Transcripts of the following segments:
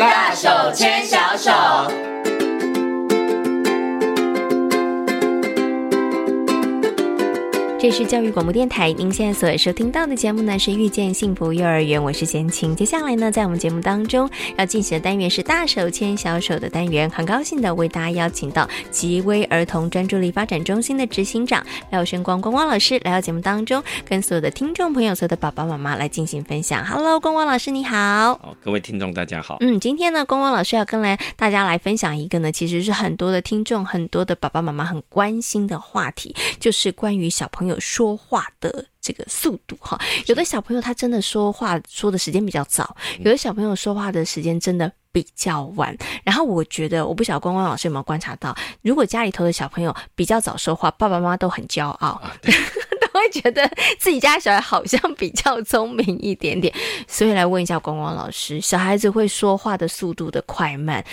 大手牵小手。这是教育广播电台，您现在所收听到的节目呢是《遇见幸福幼儿园》，我是贤琴。接下来呢，在我们节目当中要进行的单元是“大手牵小手”的单元，很高兴的为大家邀请到吉威儿童专注力发展中心的执行长廖笙光光光老师来到节目当中，跟所有的听众朋友、所有的爸爸妈妈来进行分享。Hello，光光老师你好。好，各位听众大家好。嗯，今天呢，光光老师要跟来大家来分享一个呢，其实是很多的听众、很多的爸爸妈妈很关心的话题，就是关于小朋友。有说话的这个速度哈，有的小朋友他真的说话说的时间比较早，有的小朋友说话的时间真的比较晚。然后我觉得，我不晓得关关老师有没有观察到，如果家里头的小朋友比较早说话，爸爸妈妈都很骄傲。啊会觉得自己家小孩好像比较聪明一点点，所以来问一下光光老师，小孩子会说话的速度的快慢，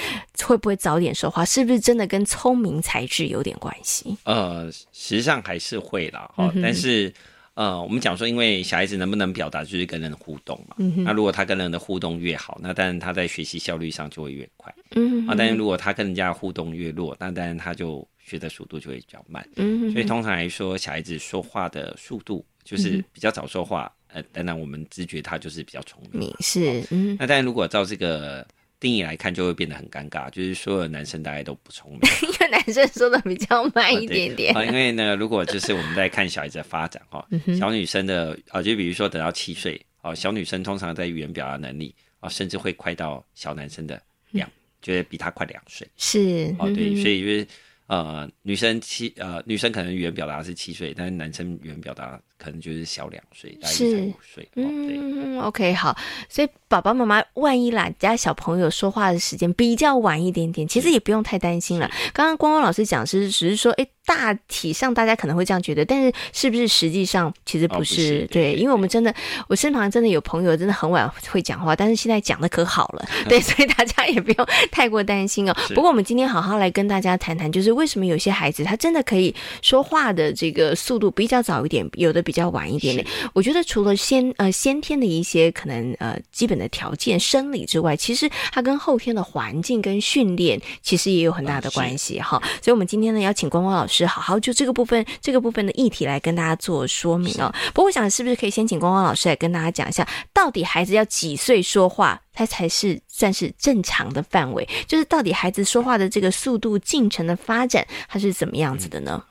会不会早点说话？是不是真的跟聪明才智有点关系？呃，实际上还是会啦，哈、嗯。但是呃，我们讲说，因为小孩子能不能表达，就是跟人互动嘛。嗯、那如果他跟人的互动越好，那当然他在学习效率上就会越快。嗯。啊，但是如果他跟人家互动越弱，那当然他就。学的速度就会比较慢，嗯，所以通常来说，小孩子说话的速度就是比较早说话，嗯、呃，当然我们直觉他就是比较聪明，是，嗯，那但如果照这个定义来看，就会变得很尴尬，就是所有男生大概都不聪明，因为男生说的比较慢一点点，啊，因为呢，如果就是我们在看小孩子的发展哈，小女生的啊，就比如说等到七岁，哦，小女生通常在语言表达能力啊，甚至会快到小男生的两，就是、比他快两岁，是，哦，对，所以就是。呃，女生七呃，女生可能语言表达是七岁，但是男生语言表达可能就是小两岁，大概才五岁。嗯，OK，好，所以爸爸妈妈万一啦，家小朋友说话的时间比较晚一点点，其实也不用太担心了。刚刚光光老师讲是只是说，哎。大体上大家可能会这样觉得，但是是不是实际上其实不是？哦、不是对，对，因为我们真的，我身旁真的有朋友真的很晚会讲话，但是现在讲的可好了，对，所以大家也不用 太过担心哦。不过我们今天好好来跟大家谈谈，就是为什么有些孩子他真的可以说话的这个速度比较早一点，有的比较晚一点点。我觉得除了先呃先天的一些可能呃基本的条件生理之外，其实他跟后天的环境跟训练其实也有很大的关系哈。所以，我们今天呢要请光光老师。是好好就这个部分，这个部分的议题来跟大家做说明哦。不过我想是不是可以先请光光老师来跟大家讲一下，到底孩子要几岁说话，他才是算是正常的范围？就是到底孩子说话的这个速度进程的发展，它是怎么样子的呢？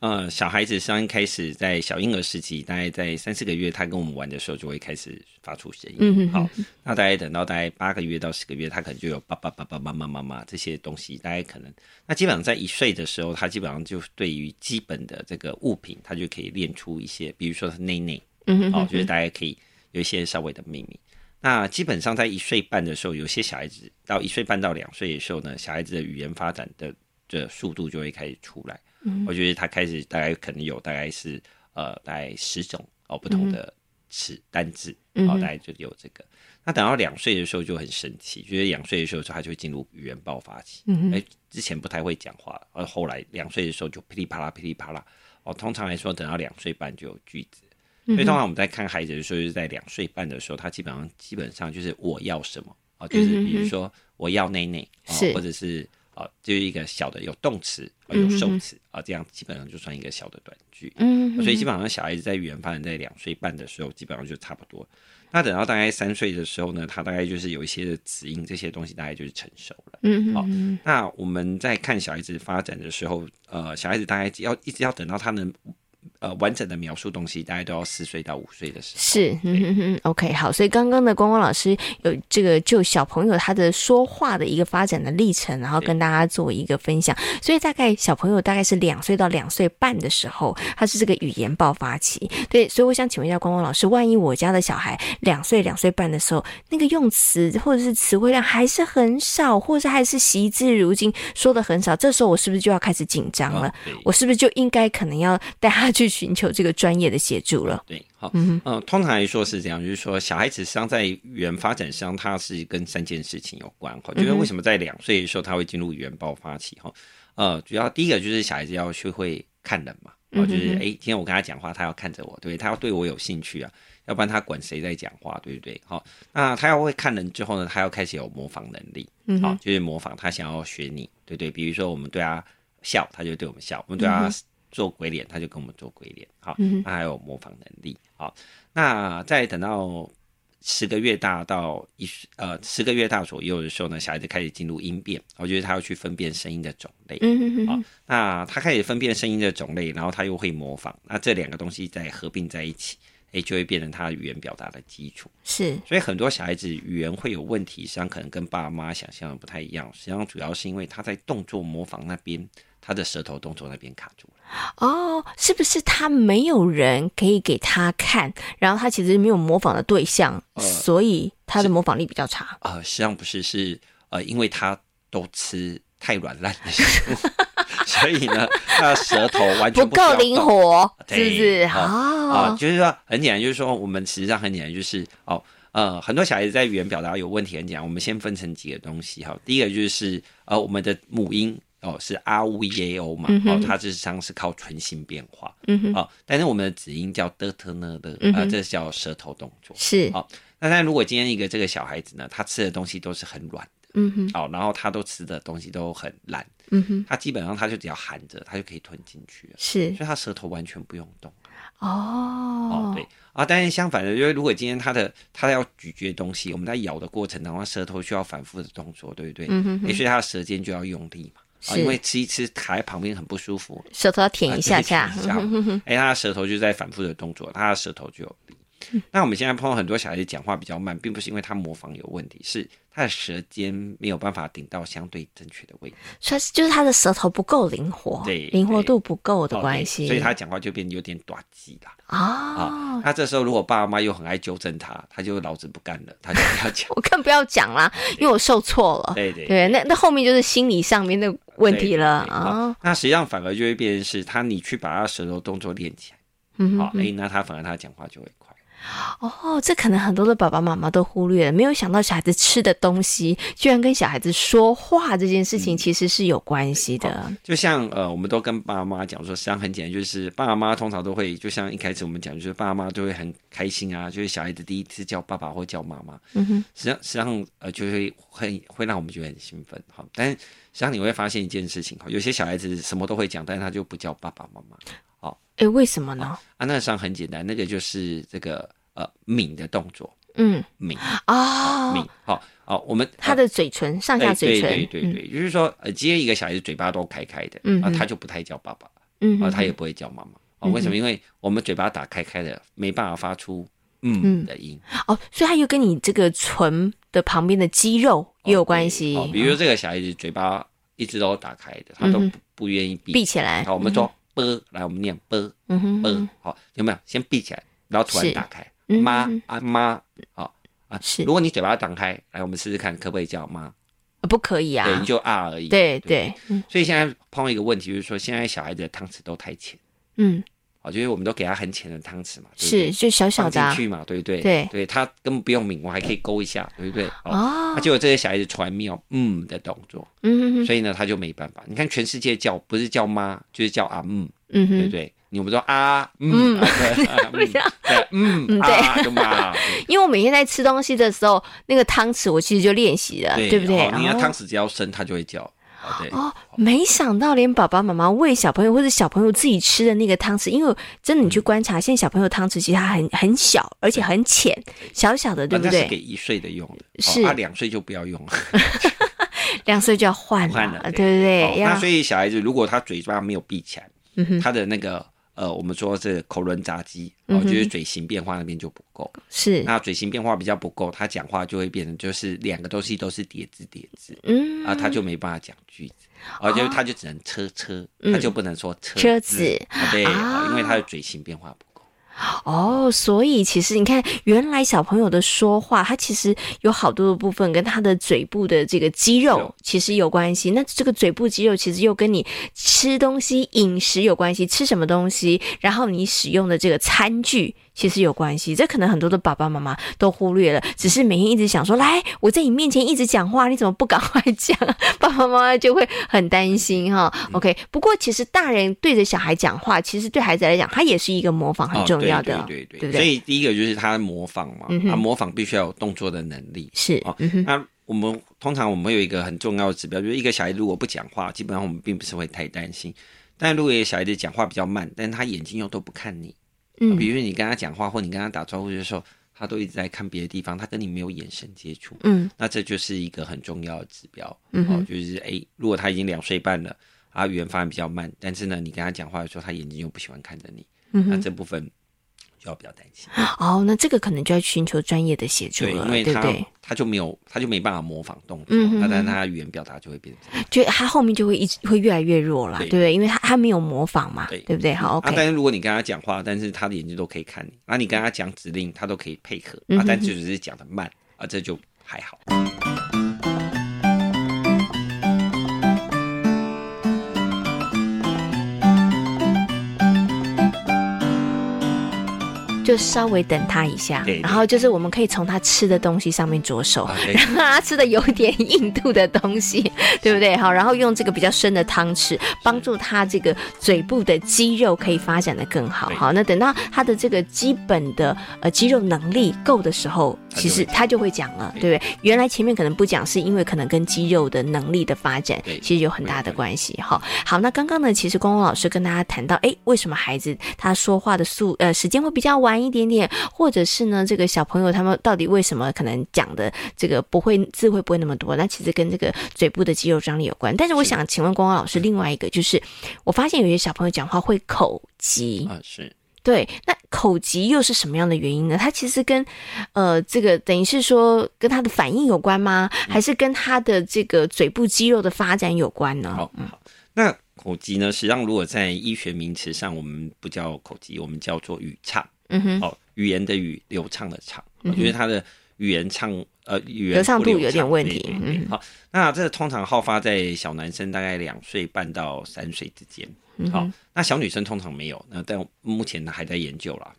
嗯呃，小孩子刚开始在小婴儿时期，大概在三四个月，他跟我们玩的时候就会开始发出声音。嗯哼，好，那大概等到大概八个月到十个月，他可能就有爸爸、爸爸、妈妈、妈妈这些东西。大概可能，那基本上在一岁的时候，他基本上就对于基本的这个物品，他就可以练出一些，比如说他内内，嗯哼，好，就是大家可以有一些稍微的秘密。那基本上在一岁半的时候，有些小孩子到一岁半到两岁的时候呢，小孩子的语言发展的这速度就会开始出来。嗯、我觉得他开始大概可能有大概是呃大概十种哦不同的词、嗯、单字哦大概就有这个。那等到两岁的时候就很神奇，觉得两岁的时候他就会进入语言爆发期。嗯哎，之前不太会讲话，而后来两岁的时候就噼里啪啦噼里啪啦哦。通常来说，等到两岁半就有句子。所以通常我们在看孩子的时候，就是在两岁半的时候，他基本上基本上就是我要什么哦，就是比如说我要内内，或者是。就是一个小的有动词，有受词啊，这样基本上就算一个小的短句。嗯，所以基本上小孩子在语言发展在两岁半的时候，基本上就差不多。那等到大概三岁的时候呢，他大概就是有一些的词音这些东西，大概就是成熟了。嗯，好。那我们在看小孩子发展的时候，呃，小孩子大概要一直要等到他能。呃，完整的描述东西，大概都要四岁到五岁的时候。是，嗯哼哼，OK，好。所以刚刚的光光老师有这个就小朋友他的说话的一个发展的历程，然后跟大家做一个分享。所以大概小朋友大概是两岁到两岁半的时候，他是这个语言爆发期。对，所以我想请问一下光光老师，万一我家的小孩两岁两岁半的时候，那个用词或者是词汇量还是很少，或者是还是习字如金，说的很少，这时候我是不是就要开始紧张了？我是不是就应该可能要带他去寻求这个专业的协助了。对，好，嗯通常来说是这样，就是说小孩子实际上在语言发展上，它是跟三件事情有关。哈，就是为什么在两岁的时候他会进入语言爆发期？哈，呃，主要第一个就是小孩子要学会看人嘛，哦，就是哎，今天我跟他讲话，他要看着我，对，他要对我有兴趣啊，要不然他管谁在讲话，对不对？好，那他要会看人之后呢，他要开始有模仿能力，好，就是模仿他想要学你，对不对？比如说我们对他笑，他就对我们笑；我们对他做鬼脸，他就跟我们做鬼脸，好，他还有模仿能力，好，那再等到。十个月大到一呃十个月大左右的时候呢，小孩子开始进入音变，我觉得他要去分辨声音的种类。嗯嗯好，那他开始分辨声音的种类，然后他又会模仿，那这两个东西再合并在一起，哎，就会变成他语言表达的基础。是，所以很多小孩子语言会有问题，实际上可能跟爸妈想象的不太一样。实际上主要是因为他在动作模仿那边，他的舌头动作那边卡住了。哦，是不是他没有人可以给他看，然后他其实没有模仿的对象，呃、所以他的模仿力比较差？呃，实际上不是，是呃，因为他都吃太软烂的食物，所以呢，他的舌头完全不，够灵活，是不是？啊、哦呃，就是说很简单，就是说我们实际上很简单，就是哦，呃，很多小孩子在语言表达有问题，很简单，我们先分成几个东西哈。第一个就是呃，我们的母音。哦，是 R V A O 嘛？嗯、哦，它实际上是靠唇形变化。嗯哼。哦，但是我们的子音叫的、特、呢、的，啊，这是叫舌头动作。是。哦，那但如果今天一个这个小孩子呢，他吃的东西都是很软的。嗯哼。哦，然后他都吃的东西都很烂。嗯哼。他基本上他就只要含着，他就可以吞进去了。是。所以他舌头完全不用动。哦。哦，对。啊，但是相反的，因为如果今天他的他要咀嚼东西，我们在咬的过程当中，舌头需要反复的动作，对不对？嗯哼，哼。所以他的舌尖就要用力嘛。啊，因为吃一吃卡在旁边很不舒服，舌头要舔一下下，哎，他的舌头就在反复的动作，他的舌头就有力。那我们现在碰到很多小孩子讲话比较慢，并不是因为他模仿有问题，是他的舌尖没有办法顶到相对正确的位置，所以就是他的舌头不够灵活，对，灵活度不够的关系，所以他讲话就变得有点短气了啊。那这时候如果爸爸妈妈又很爱纠正他，他就老子不干了，他就不要讲，我更不要讲啦，因为我受挫了，对对对，那那后面就是心理上面的问题了啊。那实际上反而就会变成是他，你去把他舌头动作练起来，嗯，好，哎，那他反而他讲话就会快。哦，这可能很多的爸爸妈妈都忽略了，没有想到小孩子吃的东西居然跟小孩子说话这件事情其实是有关系的。嗯哦、就像呃，我们都跟爸妈讲说，实际上很简单，就是爸妈通常都会，就像一开始我们讲，就是爸妈都会很开心啊，就是小孩子第一次叫爸爸或叫妈妈，嗯哼，实际上实际上呃，就会很会让我们觉得很兴奋，好，但是实际上你会发现一件事情，哈，有些小孩子什么都会讲，但是他就不叫爸爸妈妈。哎，为什么呢？啊，那上很简单，那个就是这个呃抿的动作，嗯，抿啊，抿，好，好，我们他的嘴唇上下嘴唇，对对对，就是说，呃，接一个小孩子嘴巴都开开的，嗯，啊，他就不太叫爸爸，嗯，啊，他也不会叫妈妈，哦，为什么？因为我们嘴巴打开开的，没办法发出嗯的音，哦，所以他又跟你这个唇的旁边的肌肉也有关系，哦，比如说这个小孩子嘴巴一直都打开的，他都不愿意闭闭起来，好，我们说。啵，来我们念啵，嗯哼，啵，好，有没有？先闭起来，然后突然打开，妈啊妈，好啊，是。如果你嘴巴打开，来，我们试试看，可不可以叫妈？不可以啊，对，你就啊而已。对对，所以现在碰到一个问题，就是说现在小孩子的汤匙都太浅，嗯。哦，就是我们都给他很浅的汤匙嘛，是就小小的进去嘛，对不对？对对，他根本不用抿，我还可以勾一下，对不对？哦，他就有这些小孩子传妙嗯的动作，嗯，所以呢，他就没办法。你看全世界叫不是叫妈，就是叫啊嗯，嗯，对不对？你们说啊嗯，对，嗯对，就妈。因为我每天在吃东西的时候，那个汤匙我其实就练习了，对不对？你看汤匙只要深，他就会叫。哦，没想到连爸爸妈妈喂小朋友或者小朋友自己吃的那个汤匙，因为真的你去观察，现在小朋友汤匙其实它很很小，而且很浅，小小的，对不对？是给一岁的用的，是。啊，两岁就不要用。了，两岁就要换了，对。不对？那所以小孩子如果他嘴巴没有闭起来，他的那个。呃，我们说是口轮匝肌，哦，就是嘴型变化那边就不够，是。那嘴型变化比较不够，他讲话就会变成就是两个东西都是叠字叠字，嗯，啊，他就没办法讲句子，而且他就只能车车，他就不能说车车子，对，因为他的嘴型变化不。哦，所以其实你看，原来小朋友的说话，他其实有好多的部分跟他的嘴部的这个肌肉其实有关系。那这个嘴部肌肉其实又跟你吃东西饮食有关系，吃什么东西，然后你使用的这个餐具其实有关系，这可能很多的爸爸妈妈都忽略了，只是每天一直想说，来，我在你面前一直讲话，你怎么不赶快讲？爸爸妈妈就会很担心哈。OK，不过其实大人对着小孩讲话，其实对孩子来讲，他也是一个模仿很重要的，哦、对，对，对，对，对，对，所以第一个就是他模仿嘛，他、嗯、模仿必须要有动作的能力。是哦，那我们通常我们有一个很重要的指标，就是一个小孩如果不讲话，基本上我们并不是会太担心。但如果一个小孩子讲话比较慢，但是他眼睛又都不看你。嗯，比如你跟他讲话，或你跟他打招呼的时候，他都一直在看别的地方，他跟你没有眼神接触。嗯，那这就是一个很重要的指标。嗯，哦，就是哎、欸，如果他已经两岁半了，啊，语言发展比较慢，但是呢，你跟他讲话的时候，他眼睛又不喜欢看着你。嗯，那这部分。就要比较担心。哦，那这个可能就要寻求专业的协助了，对，因为他他就没有，他就没办法模仿动作，嗯、那但他语言表达就会变成，就他后面就会一直会越来越弱了，对。不对，因为他他没有模仿嘛，对，对不对？好，OK。啊、但是如果你跟他讲话，但是他的眼睛都可以看你，那、啊、你跟他讲指令，他都可以配合，嗯、啊，但就只是讲的慢，啊，这就还好。就稍微等他一下，对然后就是我们可以从他吃的东西上面着手，让他吃的有点硬度的东西，对不对？好，然后用这个比较深的汤匙，帮助他这个嘴部的肌肉可以发展的更好。好，那等到他的这个基本的呃肌肉能力够的时候，其实他就会讲了，对不对？原来前面可能不讲，是因为可能跟肌肉的能力的发展其实有很大的关系。哈，好，那刚刚呢，其实光光老师跟大家谈到，哎，为什么孩子他说话的速呃时间会比较晚？一点点，或者是呢，这个小朋友他们到底为什么可能讲的这个不会字会不会那么多？那其实跟这个嘴部的肌肉张力有关。但是我想请问光光老师，另外一个就是，我发现有些小朋友讲话会口急啊，是对。那口急又是什么样的原因呢？他其实跟呃这个等于是说跟他的反应有关吗？还是跟他的这个嘴部肌肉的发展有关呢？好，好，那口急呢，实际上如果在医学名词上，我们不叫口急，我们叫做语畅。嗯哼，哦，语言的语，流畅的畅，我觉得他的语言畅，呃，语言流畅度有点问题。对对对，好，那这个通常好发在小男生，大概两岁半到三岁之间。好，那小女生通常没有，那但目前呢还在研究啦。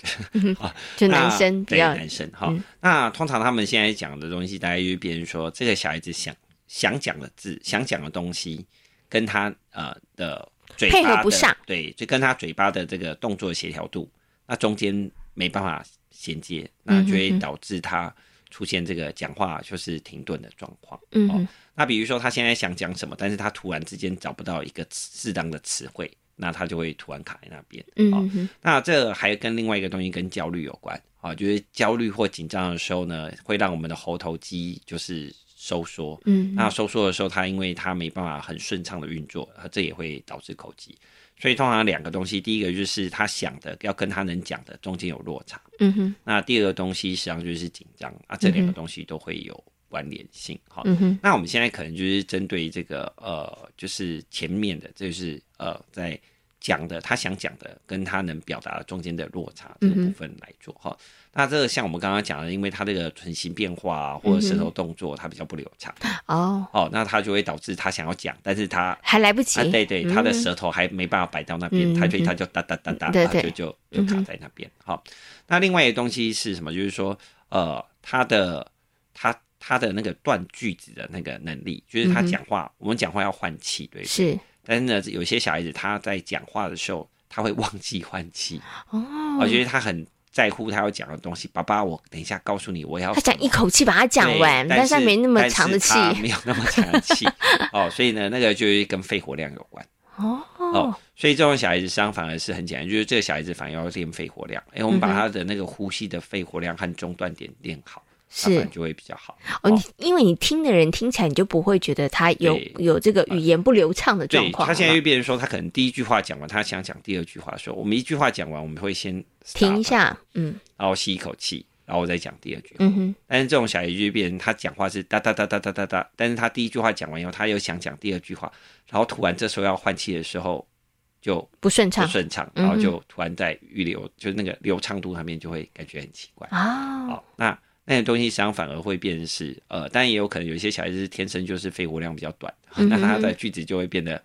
啊，就男生比较男生。好，那通常他们现在讲的东西，大概就是别人说这个小孩子想想讲的字，想讲的东西，跟他呃的嘴配合不上，对，就跟他嘴巴的这个动作协调度，那中间。没办法衔接，那就会导致他出现这个讲话就是停顿的状况。嗯、哦，那比如说他现在想讲什么，但是他突然之间找不到一个适当的词汇，那他就会突然卡在那边。嗯、哦，那这还跟另外一个东西跟焦虑有关啊、哦，就是焦虑或紧张的时候呢，会让我们的喉头肌就是收缩。嗯，那收缩的时候，他因为他没办法很顺畅的运作，这也会导致口急。所以通常两个东西，第一个就是他想的要跟他能讲的中间有落差，嗯哼。那第二个东西实际上就是紧张啊，这两个东西都会有关联性，好、嗯哼。那我们现在可能就是针对这个呃，就是前面的，就是呃，在讲的他想讲的跟他能表达的中间的落差这个部分来做哈。嗯那这个像我们刚刚讲的，因为他这个唇形变化啊，或者舌头动作，他比较不流畅。哦。哦，那他就会导致他想要讲，但是他还来不及，啊、对对，他的舌头还没办法摆到那边，他所以他就哒哒哒哒，对对，就就就卡在那边。好，那另外一个东西是什么？就是说，呃，他的他他的那个断句子的那个能力，就是他讲话，我们讲话要换气，对，是。但是呢，有些小孩子他在讲话的时候，他会忘记换气哦，我觉得他很。在乎他要讲的东西，爸爸，我等一下告诉你，我要。他讲一口气把它讲完，但是他没那么长的气，没有那么长的气 哦，所以呢，那个就跟肺活量有关哦哦，所以这种小孩子伤反而是很简单，就是这个小孩子反而要练肺活量，哎、欸，我们把他的那个呼吸的肺活量和中断点练好。是，就会比较好哦。你因为你听的人听起来，你就不会觉得他有有这个语言不流畅的状况。他现在又变成说，他可能第一句话讲完，他想讲第二句话的时候，我们一句话讲完，我们会先停一下，嗯，然后吸一口气，然后我再讲第二句。嗯哼。但是这种小孩就变成他讲话是哒哒哒哒哒哒哒，但是他第一句话讲完以后，他又想讲第二句话，然后突然这时候要换气的时候就不顺畅，不顺畅，然后就突然在预留，就是那个流畅度上面就会感觉很奇怪啊。好，那。那些东西实际上反而会变成是呃，当然也有可能有一些小孩子是天生就是肺活量比较短，那他的句子就会变得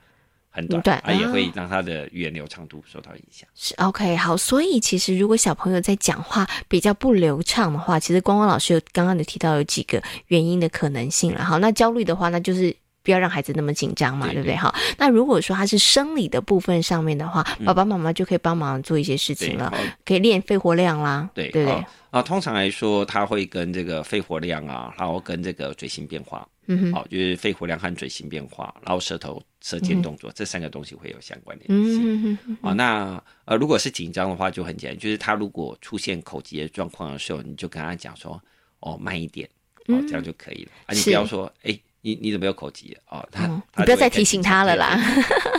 很短，短啊，也会让他的语言流畅度受到影响。是 OK，好，所以其实如果小朋友在讲话比较不流畅的话，其实光光老师有刚刚有提到有几个原因的可能性了。好，那焦虑的话，那就是。不要让孩子那么紧张嘛，对，不对？哈，那如果说他是生理的部分上面的话，嗯、爸爸妈妈就可以帮忙做一些事情了，可以练肺活量啦，对对不对？啊，通常来说，他会跟这个肺活量啊，然后跟这个嘴型变化，嗯哼，好，就是肺活量和嘴型变化，然后舌头、舌尖动作、嗯、这三个东西会有相关联性。嗯哼哼哼。啊，那呃，如果是紧张的话，就很简单，就是他如果出现口急的状况的时候，你就跟他讲说，哦，慢一点，哦，这样就可以了。嗯、啊，你不要说，哎。你你怎么有口疾哦？他，你不要再提醒他了啦，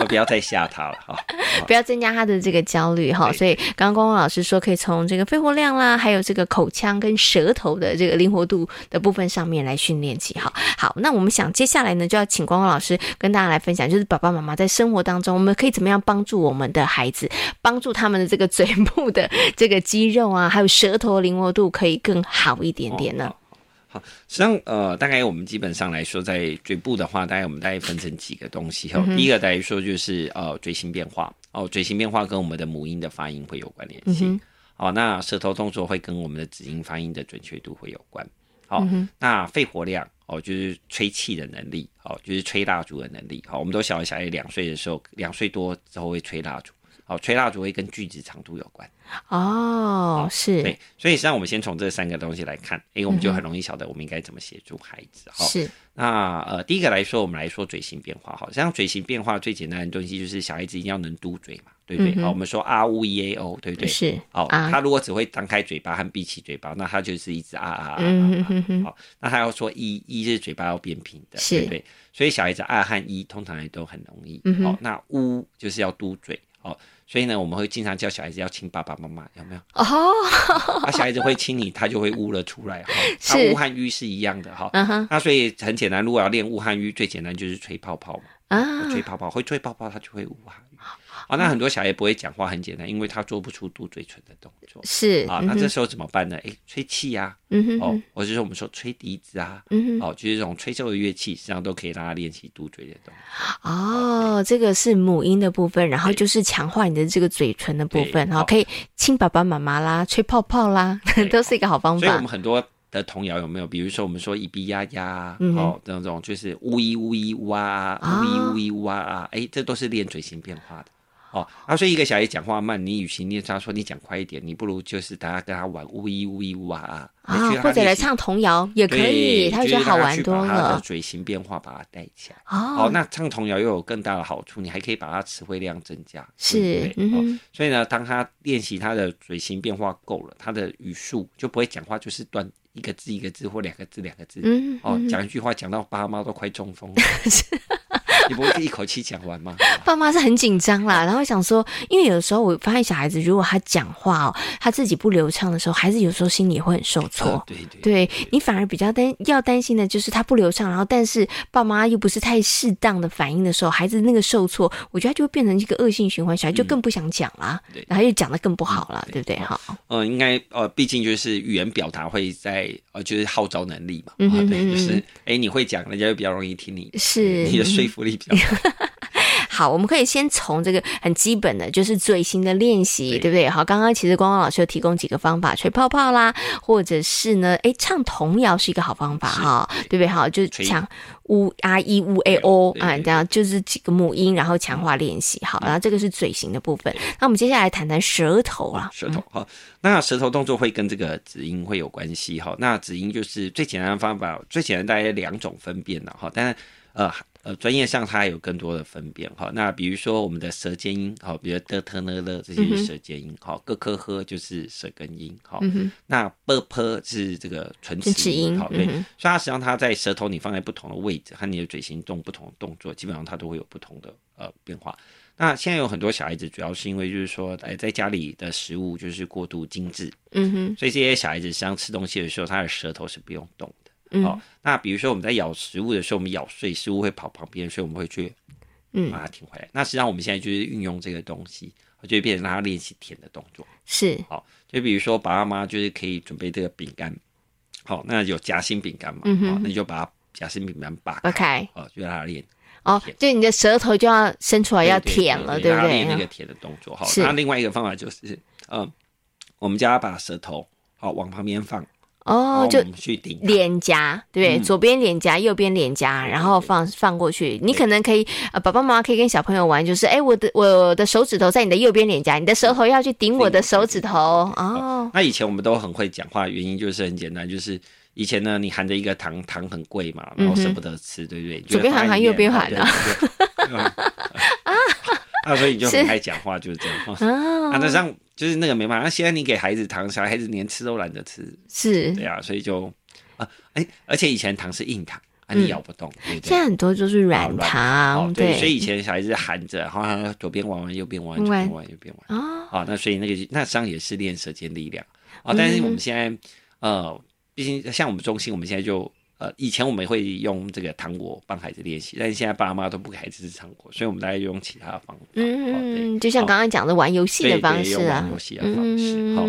不要再吓他了哈，不要增加他的这个焦虑哈。所以刚刚光光老师说，可以从这个肺活量啦，还有这个口腔跟舌头的这个灵活度的部分上面来训练起。好，好，那我们想接下来呢，就要请光光老师跟大家来分享，就是爸爸妈妈在生活当中，我们可以怎么样帮助我们的孩子，帮助他们的这个嘴部的这个肌肉啊，还有舌头灵活度可以更好一点点呢？哦好，实际上，呃，大概我们基本上来说，在嘴部的话，大概我们大概分成几个东西哈。嗯、第一个来说就是呃，嘴型变化哦，嘴型变化跟我们的母音的发音会有关联性。嗯、哦，那舌头动作会跟我们的子音发音的准确度会有关。好、哦，嗯、那肺活量哦，就是吹气的能力，哦，就是吹蜡烛的能力。好、哦，我们都小孩小孩两岁的时候，两岁多之后会吹蜡烛。哦，吹蜡烛会跟句子长度有关哦，哦，是，对，所以实际上我们先从这三个东西来看，哎，我们就很容易晓得我们应该怎么协助孩子。哈、嗯，是、哦，那呃，第一个来说，我们来说嘴型变化，好，像嘴型变化最简单的东西就是小孩子一定要能嘟嘴嘛，对不对？好、嗯哦，我们说啊呜耶哦，对不对？是，哦，啊、他如果只会张开嘴巴和闭起嘴巴，那他就是一直啊啊啊，啊，嗯哼哼，好，那他要说一，一是嘴巴要变平的，是对不对？所以小孩子啊和一通常也都很容易，嗯、哦，那呜就是要嘟嘴，哦。所以呢，我们会经常叫小孩子要亲爸爸妈妈，有没有？哦，那 小孩子会亲你，他就会呜了出来哈。他呜和吁是一样的哈。那所以很简单，如果要练呜和吁，最简单就是吹泡泡嘛。啊。吹泡泡会吹泡泡，他就会呜和吁。啊，那很多小孩不会讲话，很简单，因为他做不出嘟嘴唇的动作。是。啊，那这时候怎么办呢？哎，吹气呀。嗯哼。哦，或者说我们说吹笛子啊。嗯哼。哦，就是这种吹奏的乐器，实际上都可以让他练习嘟嘴的动作。哦，这个是母音的部分，然后就是强化你的这个嘴唇的部分，哈，可以亲爸爸妈妈啦，吹泡泡啦，都是一个好方法。所以我们很多的童谣有没有？比如说我们说咿哔呀呀，哦，这种就是呜一呜一哇，呜一呜一哇啊，哎，这都是练嘴型变化的。哦，啊，所以一个小孩讲话慢，你与其念他说你讲快一点，你不如就是大家跟他玩呜一呜一哇啊，啊，或者来唱童谣也可以，他会觉得好玩多了。他的嘴型变化把它带起来。哦，那唱童谣又有更大的好处，你还可以把他词汇量增加。是，嗯，所以呢，当他练习他的嘴型变化够了，他的语速就不会讲话就是断一个字一个字或两个字两个字。嗯，哦，讲一句话讲到爸妈都快中风了。你不会一口气讲完吗？爸妈是很紧张啦，然后想说，因为有的时候我发现小孩子如果他讲话哦，他自己不流畅的时候，孩子有时候心里也会很受挫。呃、对对，对，对你反而比较担要担心的就是他不流畅，然后但是爸妈又不是太适当的反应的时候，孩子那个受挫，我觉得他就会变成一个恶性循环，小孩就更不想讲啦，嗯、然后又讲得更不好了，对不对？哈。嗯，应该呃，毕竟就是语言表达会在呃，就是号召能力嘛，嗯对，就是哎，你会讲，人家就比较容易听你，是你的说服力。好，我们可以先从这个很基本的，就是嘴型的练习，对，对不对？好，刚刚其实光光老师有提供几个方法，吹泡泡啦，或者是呢，哎，唱童谣是一个好方法哈，对不对？好，就是唱呜啊一呜 a o 啊，这样就是几个母音，然后强化练习。好，然后这个是嘴型的部分。那我们接下来谈谈舌头啊，舌头哈，那舌头动作会跟这个子音会有关系哈。那子音就是最简单的方法，最简单大概两种分辨的哈，但是呃。呃，专业上它还有更多的分辨哈。那比如说我们的舌尖音，好，比如的、特、呢、了这些是舌尖音，好、嗯哼，个、科、呵就是舌根音，好。嗯、那 b、p 是这个唇齿音，好，对。嗯、所以它实际上它在舌头你放在不同的位置和你的嘴型动不同的动作，基本上它都会有不同的呃变化。那现在有很多小孩子，主要是因为就是说，哎，在家里的食物就是过度精致，嗯哼，所以这些小孩子实际上吃东西的时候，他的舌头是不用动的。嗯、哦，那比如说我们在咬食物的时候，我们咬碎食物会跑旁边，所以我们会去，嗯，把它停回来。嗯、那实际上我们现在就是运用这个东西，就会变成让他练习舔的动作。是，好、哦，就比如说爸爸妈妈就是可以准备这个饼干，好、哦，那有夹心饼干嘛，嗯哼、哦，那你就把它夹心饼干扒开，哦，就让他练。哦，就你的舌头就要伸出来要舔了，对不对？练那个舔的动作哈。那另外一个方法就是，嗯，我们叫他把舌头好往旁边放。哦，就去顶脸颊，对，左边脸颊，右边脸颊，然后放放过去。你可能可以，呃，爸爸妈妈可以跟小朋友玩，就是，哎，我的我的手指头在你的右边脸颊，你的舌头要去顶我的手指头。哦，那以前我们都很会讲话，原因就是很简单，就是以前呢，你含着一个糖，糖很贵嘛，然后舍不得吃，对不对？左边含含，右边含啊。啊，所以你就很爱讲话，就是这样。啊，那像。就是那个没办法，那现在你给孩子糖，小孩子连吃都懒得吃，是，对啊，所以就啊，哎，而且以前糖是硬糖，啊，你咬不动，对对？现在很多就是软糖，对，所以以前小孩子含着，然后左边玩玩，右边玩，左边玩，右边玩，啊，那所以那个那实际上也是练舌尖力量。啊。但是我们现在呃，毕竟像我们中心，我们现在就。呃，以前我们会用这个糖果帮孩子练习，但是现在爸妈都不给孩子吃糖果，所以我们大概就用其他的方法。嗯，就像刚刚讲的玩游戏的方式啊，玩游戏的方式。好，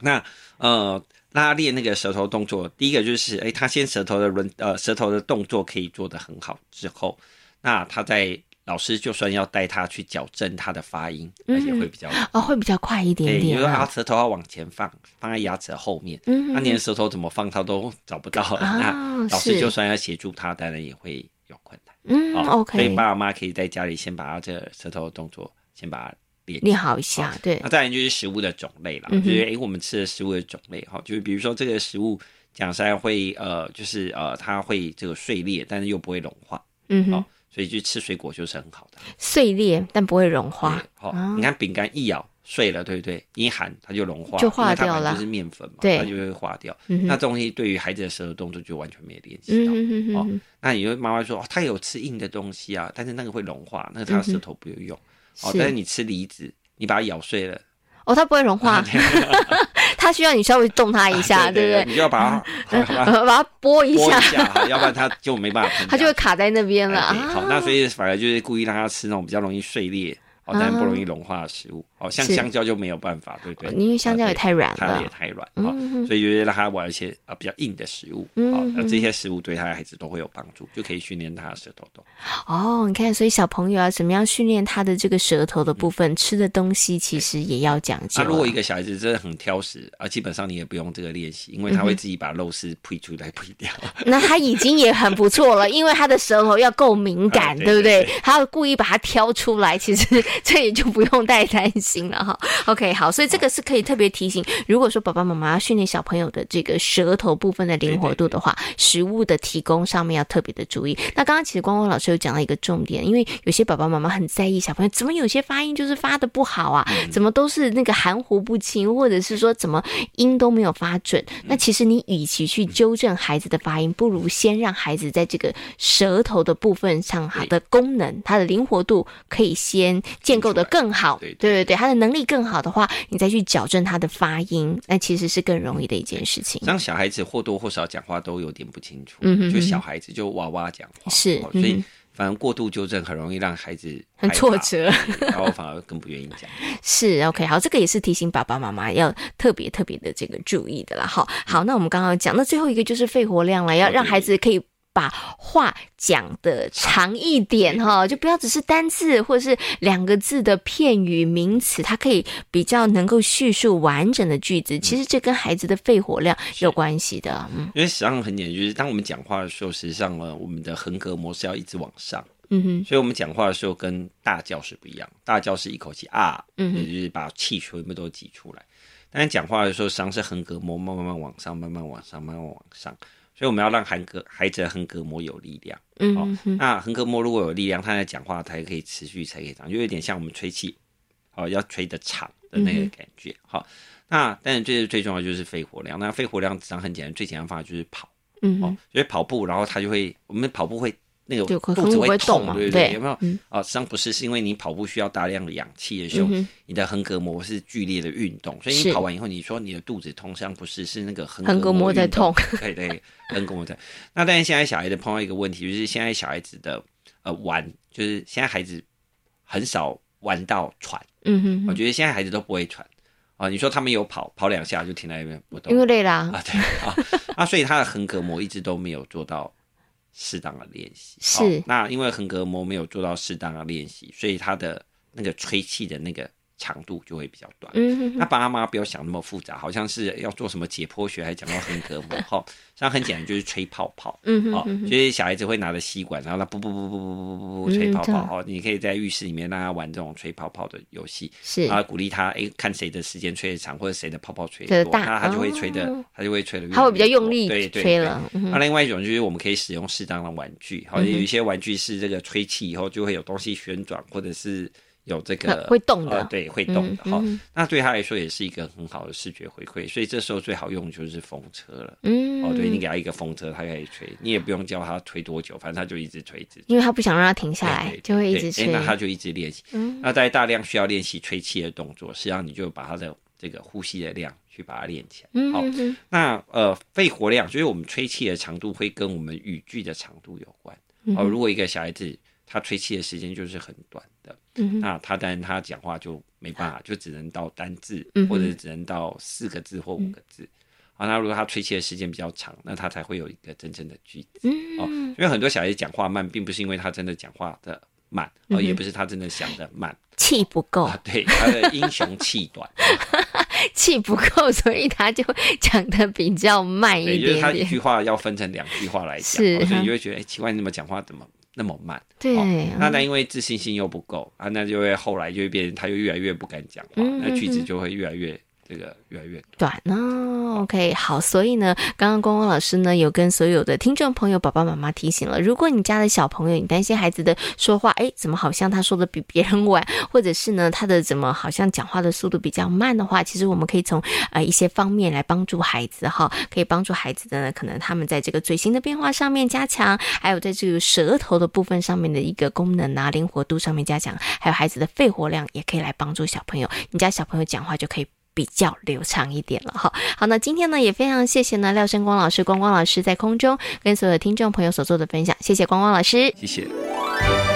那呃，拉练那个舌头动作，第一个就是，哎，他先舌头的轮呃舌头的动作可以做得很好之后，那他在。老师就算要带他去矫正他的发音，而且会比较哦，会比较快一点点。比如说他舌头要往前放，放在牙齿后面，那你的舌头怎么放他都找不到。那老师就算要协助他，当然也会有困难。嗯，OK。所以爸爸妈妈可以在家里先把他这个舌头的动作先把它练练好一下。对。那再来就是食物的种类了，就是哎，我们吃的食物的种类哈，就是比如说这个食物讲实在会呃，就是呃，它会这个碎裂，但是又不会融化。嗯哼。所以去吃水果就是很好的，碎裂但不会融化。好，你看饼干一咬碎了，对不对？一含它就融化，就化掉了，就是面粉嘛，它就会化掉。那这东西对于孩子的舌头动作就完全没有联系到。哦，那你会妈妈说，哦，他有吃硬的东西啊，但是那个会融化，那个他的舌头不用用。哦，但是你吃梨子，你把它咬碎了，哦，它不会融化。它需要你稍微动它一下，对不对？你就要把它 把它拨一下，要不然它就没办法。它就会卡在那边了。好，那所以反而就是故意让它吃那种比较容易碎裂。哦，但不容易融化的食物，哦，像香蕉就没有办法，对不对？因为香蕉也太软了，它也太软，所以就是让他玩一些啊比较硬的食物，哦，那这些食物对他的孩子都会有帮助，就可以训练他的舌头动。哦，你看，所以小朋友要怎么样训练他的这个舌头的部分，吃的东西其实也要讲究。那如果一个小孩子真的很挑食啊，基本上你也不用这个练习，因为他会自己把肉丝配出来配掉。那他已经也很不错了，因为他的舌头要够敏感，对不对？他要故意把它挑出来，其实 这也就不用。太担心了哈。OK，好，所以这个是可以特别提醒，如果说爸爸妈妈要训练小朋友的这个舌头部分的灵活度的话，食物的提供上面要特别的注意。那刚刚其实光光老师有讲到一个重点，因为有些爸爸妈妈很在意小朋友怎么有些发音就是发的不好啊，怎么都是那个含糊不清，或者是说怎么音都没有发准。那其实你与其去纠正孩子的发音，不如先让孩子在这个舌头的部分上，它的功能、它的灵活度可以先建构的更好。好，对对对，他的能力更好的话，你再去矫正他的发音，那其实是更容易的一件事情。让小孩子或多或少讲话都有点不清楚，嗯哼，就小孩子就哇哇讲话，是，所以反正过度纠正很容易让孩子很挫折，然后反而更不愿意讲。是 OK，好，这个也是提醒爸爸妈妈要特别特别的这个注意的啦。好，好，那我们刚刚讲，那最后一个就是肺活量了，要让孩子可以。把话讲的长一点哈，就不要只是单字或者是两个字的片语名词，它可以比较能够叙述完整的句子。其实这跟孩子的肺活量有关系的。嗯，因为实际上很简单，就是当我们讲话的时候，实际上呢，我们的横膈膜是要一直往上。嗯哼，所以我们讲话的时候跟大叫是不一样，大叫是一口气啊，嗯，也就是把气全部都挤出来。但是讲话的时候，实际上是横膈膜慢慢慢往上，慢慢往上，慢慢往上。所以我们要让横膈孩子的横膈膜有力量，嗯哦，那横膈膜如果有力量，他在讲话才可以持续，才可以长，就有点像我们吹气，哦，要吹得长的那个感觉，好，嗯，哦，那但是最最重要就是肺活量，那肺活量长很简单，最简单的方法就是跑，嗯哼，哦，所以跑步，然后他就会，我们跑步会。那个肚子会痛，对不对？有没有？啊，实际上不是，是因为你跑步需要大量的氧气的时候，你的横膈膜是剧烈的运动，所以你跑完以后，你说你的肚子痛，实际上不是，是那个横膈膜在痛。对对，横膈膜在。那但是现在小孩子碰到一个问题，就是现在小孩子的呃玩，就是现在孩子很少玩到喘。嗯哼，我觉得现在孩子都不会喘啊。你说他们有跑跑两下就停在那边不动，因为累啦啊。对啊，啊，所以他的横膈膜一直都没有做到。适当的练习。是，那因为横膈膜没有做到适当的练习，所以他的那个吹气的那个。长度就会比较短。嗯、那爸妈不要想那么复杂，好像是要做什么解剖学，还讲到横膈膜哈。像很简单，就是吹泡泡。嗯哼哦，就是小孩子会拿着吸管，然后他不不不不不不不不吹泡泡、哦。你可以在浴室里面让他玩这种吹泡泡的游戏，是啊，鼓励他哎、看谁的时间吹得长，或者谁的泡泡吹得多，那他就会吹的，他就会吹的，他会比较用力对对了。那、另外一种就是我们可以使用适当的玩具，好、像，有一些玩具是这个吹气以后就会有东西旋转，或者是。有这个会动的，呃、对，会动的哈、嗯嗯。那对他来说也是一个很好的视觉回馈，所以这时候最好用的就是风车了。嗯，哦，对，你给他一个风车，他可以吹，你也不用教他吹多久，反正他就一直吹，一直吹。因为他不想让他停下来，就会一直吹。那他就一直练习。嗯，那在大量需要练习吹气的动作，实际上你就把他的这个呼吸的量去把它练起来。嗯，好。那呃，肺活量所以我们吹气的长度会跟我们语句的长度有关。哦，如果一个小孩子他吹气的时间就是很短。嗯、那他当然他讲话就没办法，就只能到单字，嗯、或者只能到四个字或五个字。好、嗯，那如果他吹气的时间比较长，那他才会有一个真正的句子。嗯，哦，因为很多小孩子讲话慢，并不是因为他真的讲话的慢，哦、嗯，也不是他真的想的慢，气不够、啊。对，他的英雄气短，气不够，所以他就讲的比较慢一点就是他一句话要分成两句话来讲，哦、所以你就会觉得，哎、欸，奇怪，你怎么讲话怎么？那么慢，对，哦、那那因为自信心又不够啊，那就会后来就会变，他就越来越不敢讲话，嗯、那句子就会越来越。这个越来越短哦。OK，好，所以呢，刚刚光光老师呢有跟所有的听众朋友、爸爸妈妈提醒了，如果你家的小朋友，你担心孩子的说话，哎，怎么好像他说的比别人晚，或者是呢他的怎么好像讲话的速度比较慢的话，其实我们可以从呃一些方面来帮助孩子哈，可以帮助孩子的呢，可能他们在这个嘴型的变化上面加强，还有在这个舌头的部分上面的一个功能啊，灵活度上面加强，还有孩子的肺活量也可以来帮助小朋友，你家小朋友讲话就可以。比较流畅一点了哈，好，那今天呢也非常谢谢呢廖生光老师，光光老师在空中跟所有的听众朋友所做的分享，谢谢光光老师，谢谢。